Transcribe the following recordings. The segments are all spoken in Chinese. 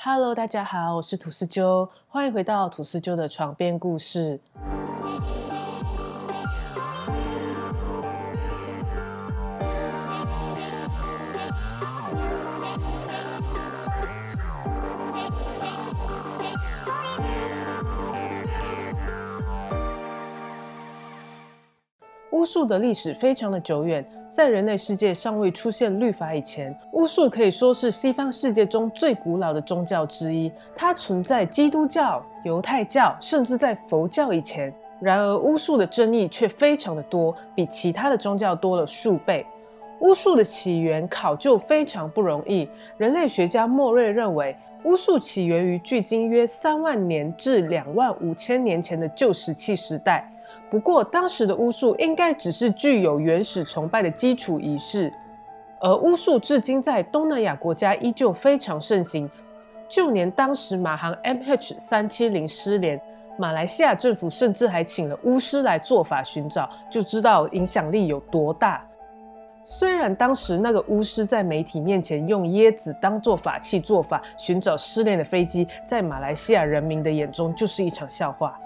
Hello，大家好，我是吐司鸠，欢迎回到吐司鸠的床边故事。巫术的历史非常的久远，在人类世界尚未出现律法以前，巫术可以说是西方世界中最古老的宗教之一。它存在基督教、犹太教，甚至在佛教以前。然而，巫术的争议却非常的多，比其他的宗教多了数倍。巫术的起源考究非常不容易。人类学家莫瑞认为，巫术起源于距今约三万年至两万五千年前的旧石器时代。不过，当时的巫术应该只是具有原始崇拜的基础仪式，而巫术至今在东南亚国家依旧非常盛行。就连当时马航 MH 三七零失联，马来西亚政府甚至还请了巫师来做法寻找，就知道影响力有多大。虽然当时那个巫师在媒体面前用椰子当做法器做法寻找失联的飞机，在马来西亚人民的眼中就是一场笑话。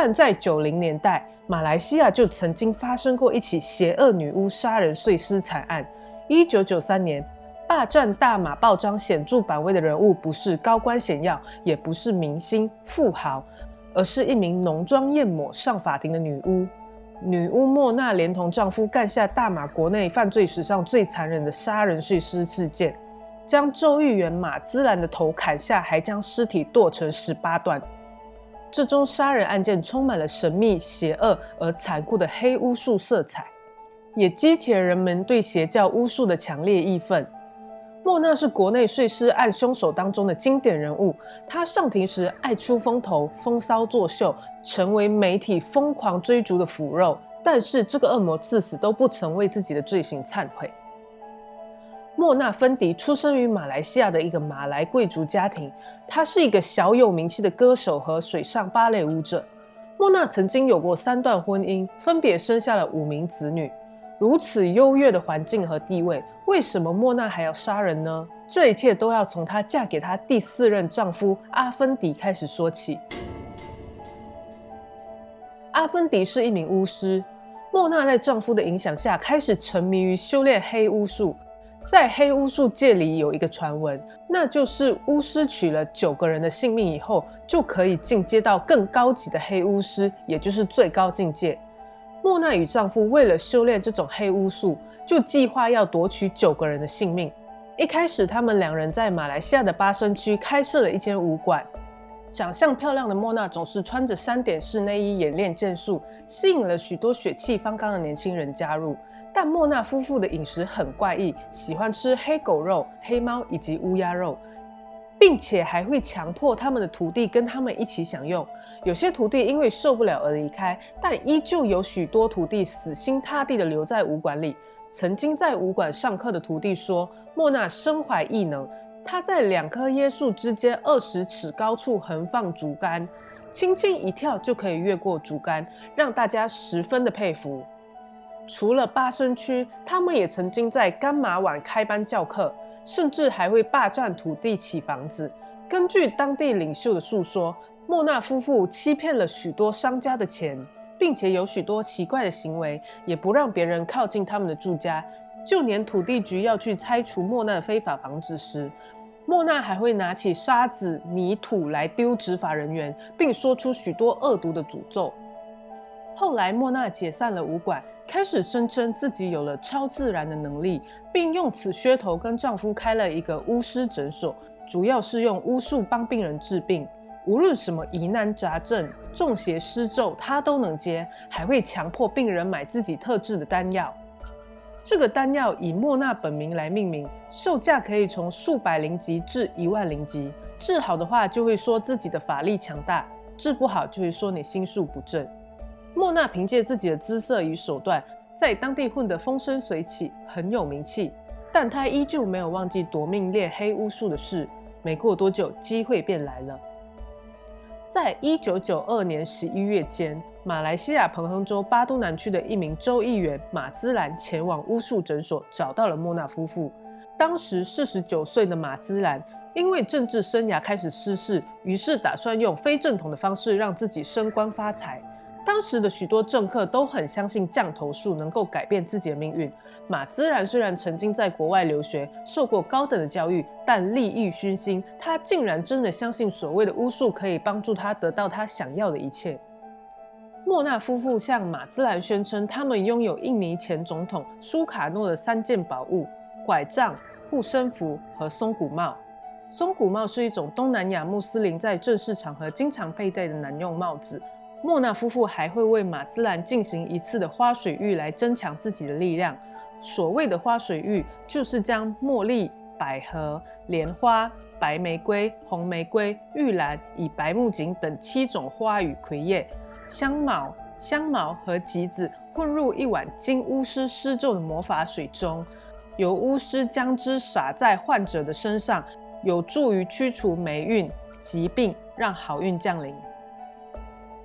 但在九零年代，马来西亚就曾经发生过一起邪恶女巫杀人碎尸惨案。一九九三年，霸占大马报章显著版位的人物不是高官显要，也不是明星富豪，而是一名浓妆艳抹上法庭的女巫。女巫莫娜连同丈夫干下大马国内犯罪史上最残忍的杀人碎尸事件，将州议员马兹兰的头砍下，还将尸体剁成十八段。这宗杀人案件充满了神秘、邪恶而残酷的黑巫术色彩，也激起了人们对邪教巫术的强烈义愤。莫娜是国内碎尸案凶手当中的经典人物，她上庭时爱出风头、风骚作秀，成为媒体疯狂追逐的腐肉。但是这个恶魔至死都不曾为自己的罪行忏悔。莫娜·芬迪出生于马来西亚的一个马来贵族家庭，他是一个小有名气的歌手和水上芭蕾舞者。莫娜曾经有过三段婚姻，分别生下了五名子女。如此优越的环境和地位，为什么莫娜还要杀人呢？这一切都要从她嫁给她第四任丈夫阿芬迪开始说起。阿芬迪是一名巫师，莫娜在丈夫的影响下开始沉迷于修炼黑巫术。在黑巫术界里有一个传闻，那就是巫师取了九个人的性命以后，就可以进阶到更高级的黑巫师，也就是最高境界。莫娜与丈夫为了修炼这种黑巫术，就计划要夺取九个人的性命。一开始，他们两人在马来西亚的巴生区开设了一间武馆。长相漂亮的莫娜总是穿着三点式内衣演练剑术，吸引了许多血气方刚的年轻人加入。但莫娜夫妇的饮食很怪异，喜欢吃黑狗肉、黑猫以及乌鸦肉，并且还会强迫他们的徒弟跟他们一起享用。有些徒弟因为受不了而离开，但依旧有许多徒弟死心塌地的留在武馆里。曾经在武馆上课的徒弟说，莫娜身怀异能，她在两棵椰树之间二十尺高处横放竹竿，轻轻一跳就可以越过竹竿，让大家十分的佩服。除了巴生区，他们也曾经在甘马碗开班教课，甚至还会霸占土地起房子。根据当地领袖的诉说，莫纳夫妇欺骗了许多商家的钱，并且有许多奇怪的行为，也不让别人靠近他们的住家。就连土地局要去拆除莫纳的非法房子时，莫纳还会拿起沙子、泥土来丢执法人员，并说出许多恶毒的诅咒。后来，莫娜解散了武馆，开始声称自己有了超自然的能力，并用此噱头跟丈夫开了一个巫师诊所，主要是用巫术帮病人治病。无论什么疑难杂症、中邪施咒，她都能接，还会强迫病人买自己特制的丹药。这个丹药以莫娜本名来命名，售价可以从数百灵级至一万灵级。治好的话，就会说自己的法力强大；治不好，就会说你心术不正。莫娜凭借自己的姿色与手段，在当地混得风生水起，很有名气。但她依旧没有忘记夺命练黑巫术的事。没过多久，机会便来了。在一九九二年十一月间，马来西亚彭亨州巴都南区的一名州议员马兹兰前往巫术诊所，找到了莫娜夫妇。当时四十九岁的马兹兰因为政治生涯开始失势，于是打算用非正统的方式让自己升官发财。当时的许多政客都很相信降头术能够改变自己的命运。马兹然虽然曾经在国外留学，受过高等的教育，但利益熏心，他竟然真的相信所谓的巫术可以帮助他得到他想要的一切。莫纳夫妇向马兹兰宣称，他们拥有印尼前总统苏卡诺的三件宝物：拐杖、护身符和松骨帽。松骨帽是一种东南亚穆斯林在正式场合经常佩戴的男用帽子。莫纳夫妇还会为马兹兰进行一次的花水浴来增强自己的力量。所谓的花水浴，就是将茉莉、百合、莲花、白玫瑰、红玫瑰、玉兰以白木槿等七种花与葵叶、香茅、香茅和橘子混入一碗经巫师施咒的魔法水中，由巫师将之洒在患者的身上，有助于驱除霉运、疾病，让好运降临。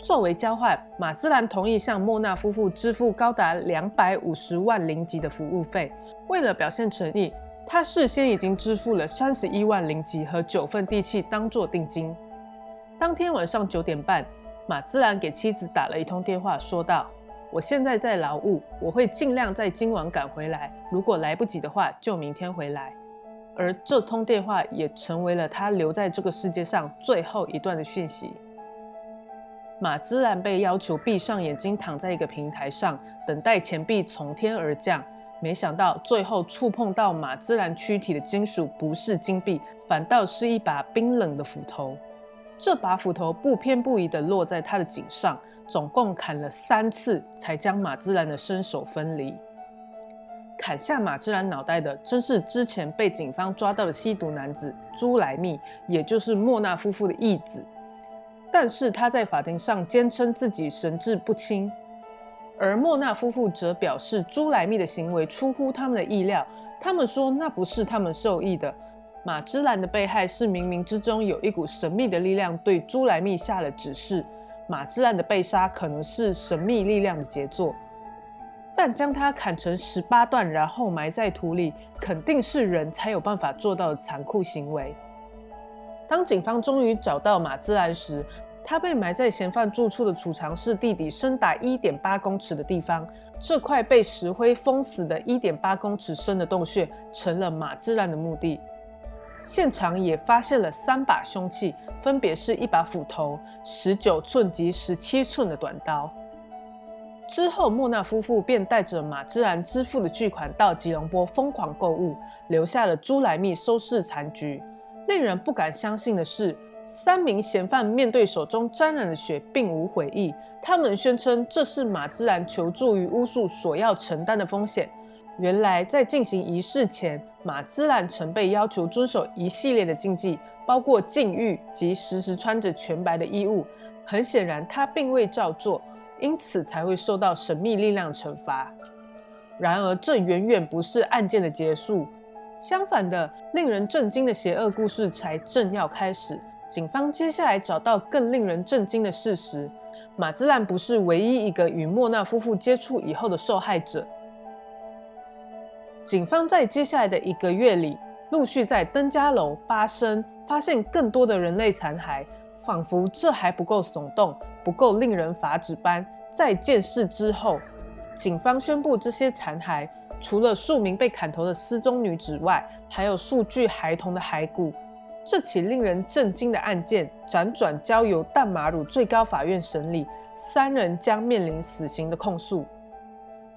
作为交换，马兹兰同意向莫纳夫妇支付高达两百五十万零吉的服务费。为了表现诚意，他事先已经支付了三十一万零吉和九份地契当做定金。当天晚上九点半，马兹兰给妻子打了一通电话，说道：“我现在在劳务，我会尽量在今晚赶回来。如果来不及的话，就明天回来。”而这通电话也成为了他留在这个世界上最后一段的讯息。马兹兰被要求闭上眼睛，躺在一个平台上，等待钱币从天而降。没想到，最后触碰到马兹兰躯体的金属不是金币，反倒是一把冰冷的斧头。这把斧头不偏不倚地落在他的颈上，总共砍了三次，才将马兹兰的身首分离。砍下马兹兰脑袋的，正是之前被警方抓到的吸毒男子朱莱密，也就是莫纳夫妇的义子。但是他在法庭上坚称自己神志不清，而莫纳夫妇则表示朱莱密的行为出乎他们的意料。他们说那不是他们授意的。马芝兰的被害是冥冥之中有一股神秘的力量对朱莱密下了指示。马芝兰的被杀可能是神秘力量的杰作，但将他砍成十八段然后埋在土里，肯定是人才有办法做到的残酷行为。当警方终于找到马自兰时，他被埋在嫌犯住处的储藏室地底深达一点八公尺的地方。这块被石灰封死的一点八公尺深的洞穴，成了马自然的墓地。现场也发现了三把凶器，分别是一把斧头、十九寸及十七寸的短刀。之后，莫纳夫妇便带着马自然支付的巨款到吉隆坡疯狂购物，留下了朱莱密收拾残局。令人不敢相信的是，三名嫌犯面对手中沾染的血，并无悔意。他们宣称这是马兹兰求助于巫术所要承担的风险。原来，在进行仪式前，马兹兰曾被要求遵守一系列的禁忌，包括禁欲及时时穿着全白的衣物。很显然，他并未照做，因此才会受到神秘力量惩罚。然而，这远远不是案件的结束。相反的，令人震惊的邪恶故事才正要开始。警方接下来找到更令人震惊的事实：马兹兰不是唯一一个与莫纳夫妇接触以后的受害者。警方在接下来的一个月里，陆续在登嘉楼、巴生发现更多的人类残骸，仿佛这还不够耸动、不够令人发指般。在见识之后，警方宣布这些残骸。除了数名被砍头的失踪女子外，还有数具孩童的骸骨。这起令人震惊的案件辗转交由淡马鲁最高法院审理，三人将面临死刑的控诉。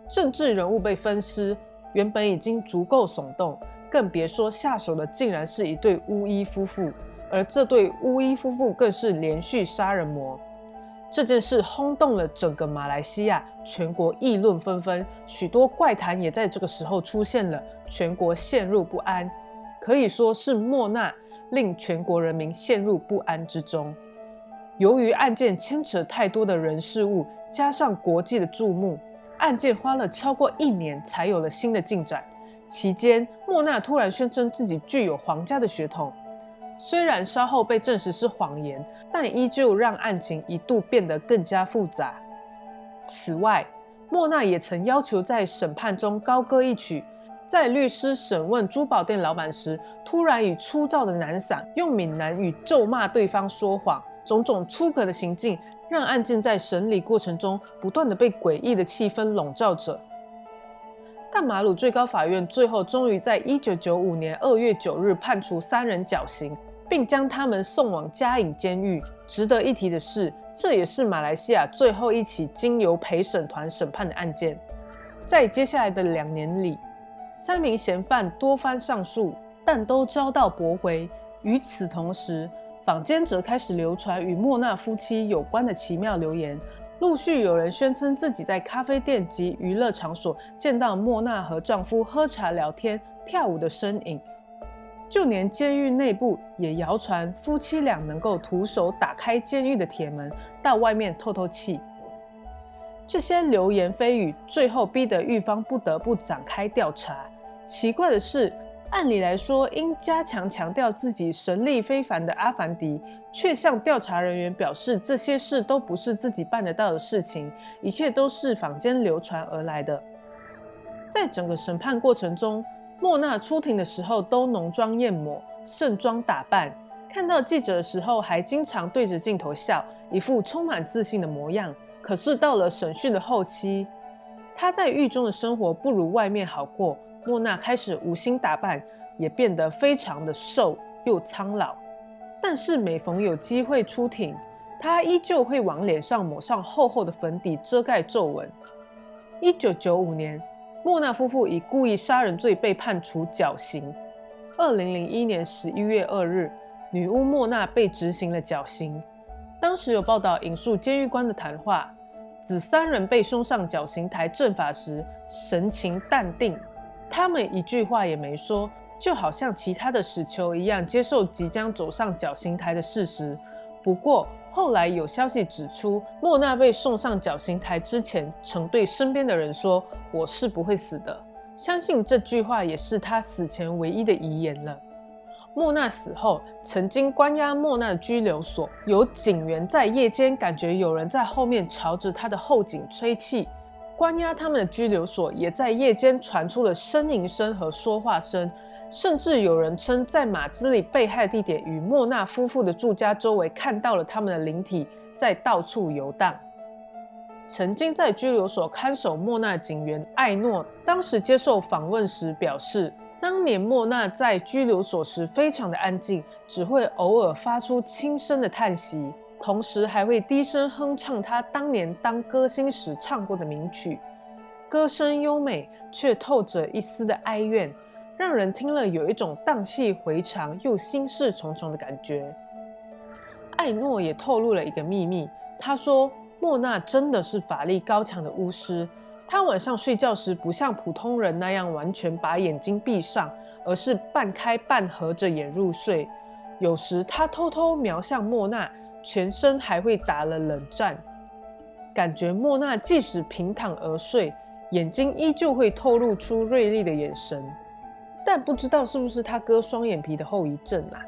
政治人物被分尸，原本已经足够耸动，更别说下手的竟然是一对巫医夫妇，而这对巫医夫妇更是连续杀人魔。这件事轰动了整个马来西亚，全国议论纷纷，许多怪谈也在这个时候出现了，全国陷入不安，可以说是莫娜令全国人民陷入不安之中。由于案件牵扯太多的人事物，加上国际的注目，案件花了超过一年才有了新的进展。期间，莫娜突然宣称自己具有皇家的血统。虽然稍后被证实是谎言，但依旧让案情一度变得更加复杂。此外，莫娜也曾要求在审判中高歌一曲，在律师审问珠宝店老板时，突然以粗糙的南嗓用闽南语咒骂对方说谎，种种出格的行径，让案件在审理过程中不断的被诡异的气氛笼罩着。但马鲁最高法院最后终于在一九九五年二月九日判处三人绞刑，并将他们送往嘉颖监狱。值得一提的是，这也是马来西亚最后一起经由陪审团审判的案件。在接下来的两年里，三名嫌犯多番上诉，但都遭到驳回。与此同时，坊间则开始流传与莫娜夫妻有关的奇妙流言。陆续有人宣称自己在咖啡店及娱乐场所见到莫娜和丈夫喝茶聊天、跳舞的身影。就连监狱内部也谣传夫妻俩能够徒手打开监狱的铁门，到外面透透气。这些流言蜚语最后逼得狱方不得不展开调查。奇怪的是，按理来说应加强强调自己神力非凡的阿凡迪，却向调查人员表示这些事都不是自己办得到的事情，一切都是坊间流传而来的。在整个审判过程中，莫娜出庭的时候都浓妆艳抹、盛装打扮，看到记者的时候还经常对着镜头笑，一副充满自信的模样。可是到了审讯的后期，她在狱中的生活不如外面好过。莫娜开始无心打扮，也变得非常的瘦又苍老。但是每逢有机会出庭，她依旧会往脸上抹上厚厚的粉底，遮盖皱纹。一九九五年，莫娜夫妇以故意杀人罪被判处绞刑。二零零一年十一月二日，女巫莫娜被执行了绞刑。当时有报道引述监狱官的谈话。指三人被送上绞刑台正法时，神情淡定，他们一句话也没说，就好像其他的死囚一样，接受即将走上绞刑台的事实。不过后来有消息指出，莫娜被送上绞刑台之前，曾对身边的人说：“我是不会死的。”相信这句话也是他死前唯一的遗言了。莫娜死后，曾经关押莫娜的拘留所有警员在夜间感觉有人在后面朝着他的后颈吹气。关押他们的拘留所也在夜间传出了呻吟声和说话声，甚至有人称在马兹里被害地点与莫纳夫妇的住家周围看到了他们的灵体在到处游荡。曾经在拘留所看守莫娜警员艾诺当时接受访问时表示。当年莫纳在拘留所时非常的安静，只会偶尔发出轻声的叹息，同时还会低声哼唱他当年当歌星时唱过的名曲，歌声优美却透着一丝的哀怨，让人听了有一种荡气回肠又心事重重的感觉。艾诺也透露了一个秘密，他说莫娜真的是法力高强的巫师。他晚上睡觉时不像普通人那样完全把眼睛闭上，而是半开半合着眼入睡。有时他偷偷瞄向莫娜，全身还会打了冷战，感觉莫娜即使平躺而睡，眼睛依旧会透露出锐利的眼神。但不知道是不是他割双眼皮的后遗症啊？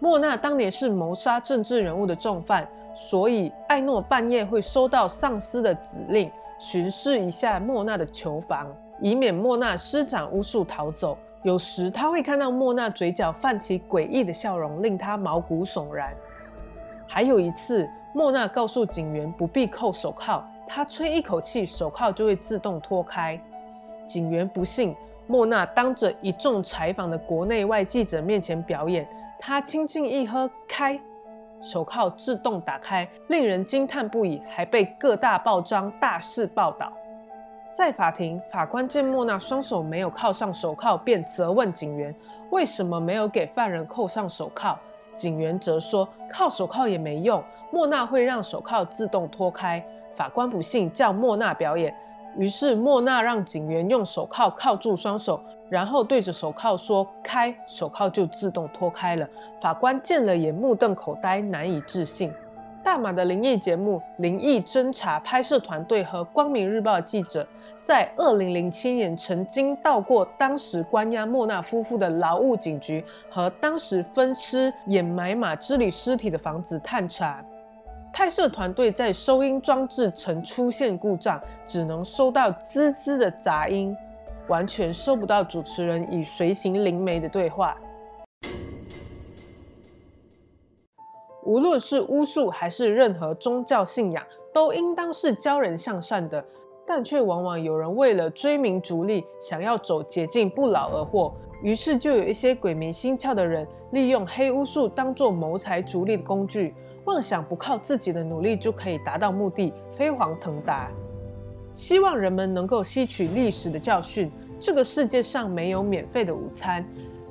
莫娜当年是谋杀政治人物的重犯，所以艾诺半夜会收到上司的指令。巡视一下莫娜的囚房，以免莫娜施展巫术逃走。有时他会看到莫娜嘴角泛起诡异的笑容，令他毛骨悚然。还有一次，莫娜告诉警员不必扣手铐，他吹一口气，手铐就会自动脱开。警员不信，莫娜当着一众采访的国内外记者面前表演，他轻轻一喝，开。手铐自动打开，令人惊叹不已，还被各大报章大肆报道。在法庭，法官见莫娜双手没有铐上手铐，便责问警员为什么没有给犯人扣上手铐。警员则说铐手铐也没用，莫娜会让手铐自动脱开。法官不信，叫莫娜表演。于是莫娜让警员用手铐铐住双手。然后对着手铐说“开”，手铐就自动脱开了。法官见了也目瞪口呆，难以置信。大马的灵异节目《灵异侦查》拍摄团队和《光明日报》记者在2007年曾经到过当时关押莫纳夫妇的劳务警局和当时分尸掩埋马之里尸体的房子探查。拍摄团队在收音装置曾出现故障，只能收到滋滋的杂音。完全收不到主持人与随行灵媒的对话。无论是巫术还是任何宗教信仰，都应当是教人向善的，但却往往有人为了追名逐利，想要走捷径不劳而获。于是就有一些鬼迷心窍的人，利用黑巫术当做谋财逐利的工具，妄想不靠自己的努力就可以达到目的，飞黄腾达。希望人们能够吸取历史的教训，这个世界上没有免费的午餐，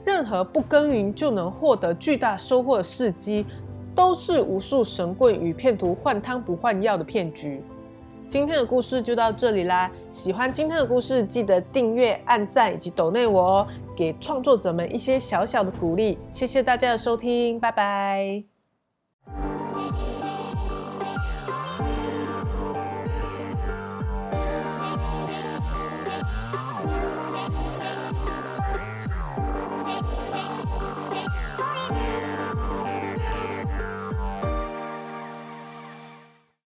任何不耕耘就能获得巨大收获的事迹。都是无数神棍与骗徒换汤不换药的骗局。今天的故事就到这里啦！喜欢今天的故事，记得订阅、按赞以及抖内我哦，给创作者们一些小小的鼓励。谢谢大家的收听，拜拜。